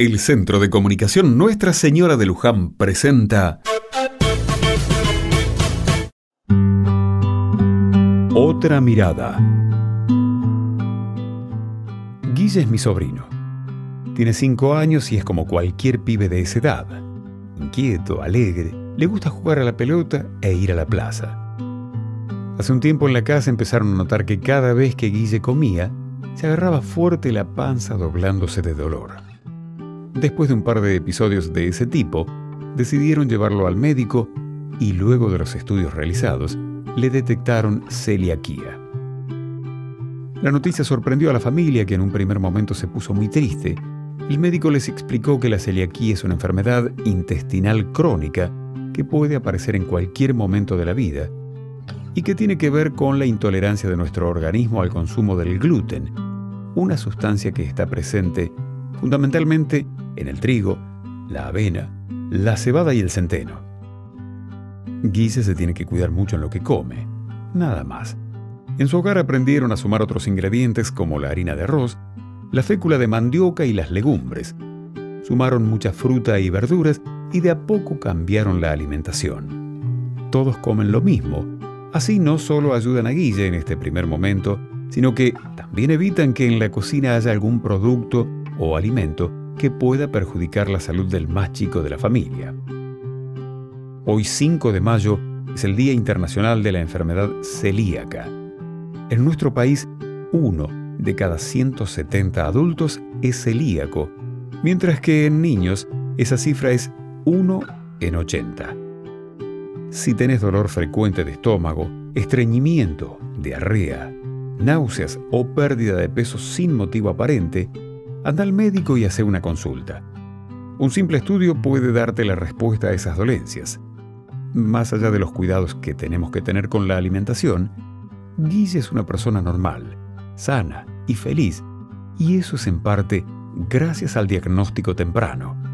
El Centro de Comunicación Nuestra Señora de Luján presenta Otra mirada. Guille es mi sobrino. Tiene cinco años y es como cualquier pibe de esa edad. Inquieto, alegre, le gusta jugar a la pelota e ir a la plaza. Hace un tiempo en la casa empezaron a notar que cada vez que Guille comía, se agarraba fuerte la panza doblándose de dolor. Después de un par de episodios de ese tipo, decidieron llevarlo al médico y luego de los estudios realizados, le detectaron celiaquía. La noticia sorprendió a la familia que en un primer momento se puso muy triste. El médico les explicó que la celiaquía es una enfermedad intestinal crónica que puede aparecer en cualquier momento de la vida y que tiene que ver con la intolerancia de nuestro organismo al consumo del gluten, una sustancia que está presente fundamentalmente en el trigo, la avena, la cebada y el centeno. Guise se tiene que cuidar mucho en lo que come, nada más. En su hogar aprendieron a sumar otros ingredientes como la harina de arroz, la fécula de mandioca y las legumbres. Sumaron mucha fruta y verduras y de a poco cambiaron la alimentación. Todos comen lo mismo, así no solo ayudan a Guille en este primer momento, sino que también evitan que en la cocina haya algún producto o alimento que pueda perjudicar la salud del más chico de la familia. Hoy 5 de mayo es el Día Internacional de la Enfermedad Celíaca. En nuestro país, uno de cada 170 adultos es celíaco, mientras que en niños esa cifra es 1 en 80. Si tenés dolor frecuente de estómago, estreñimiento, diarrea, náuseas o pérdida de peso sin motivo aparente, anda al médico y hace una consulta. Un simple estudio puede darte la respuesta a esas dolencias. Más allá de los cuidados que tenemos que tener con la alimentación, Guille es una persona normal, sana y feliz, y eso es en parte gracias al diagnóstico temprano.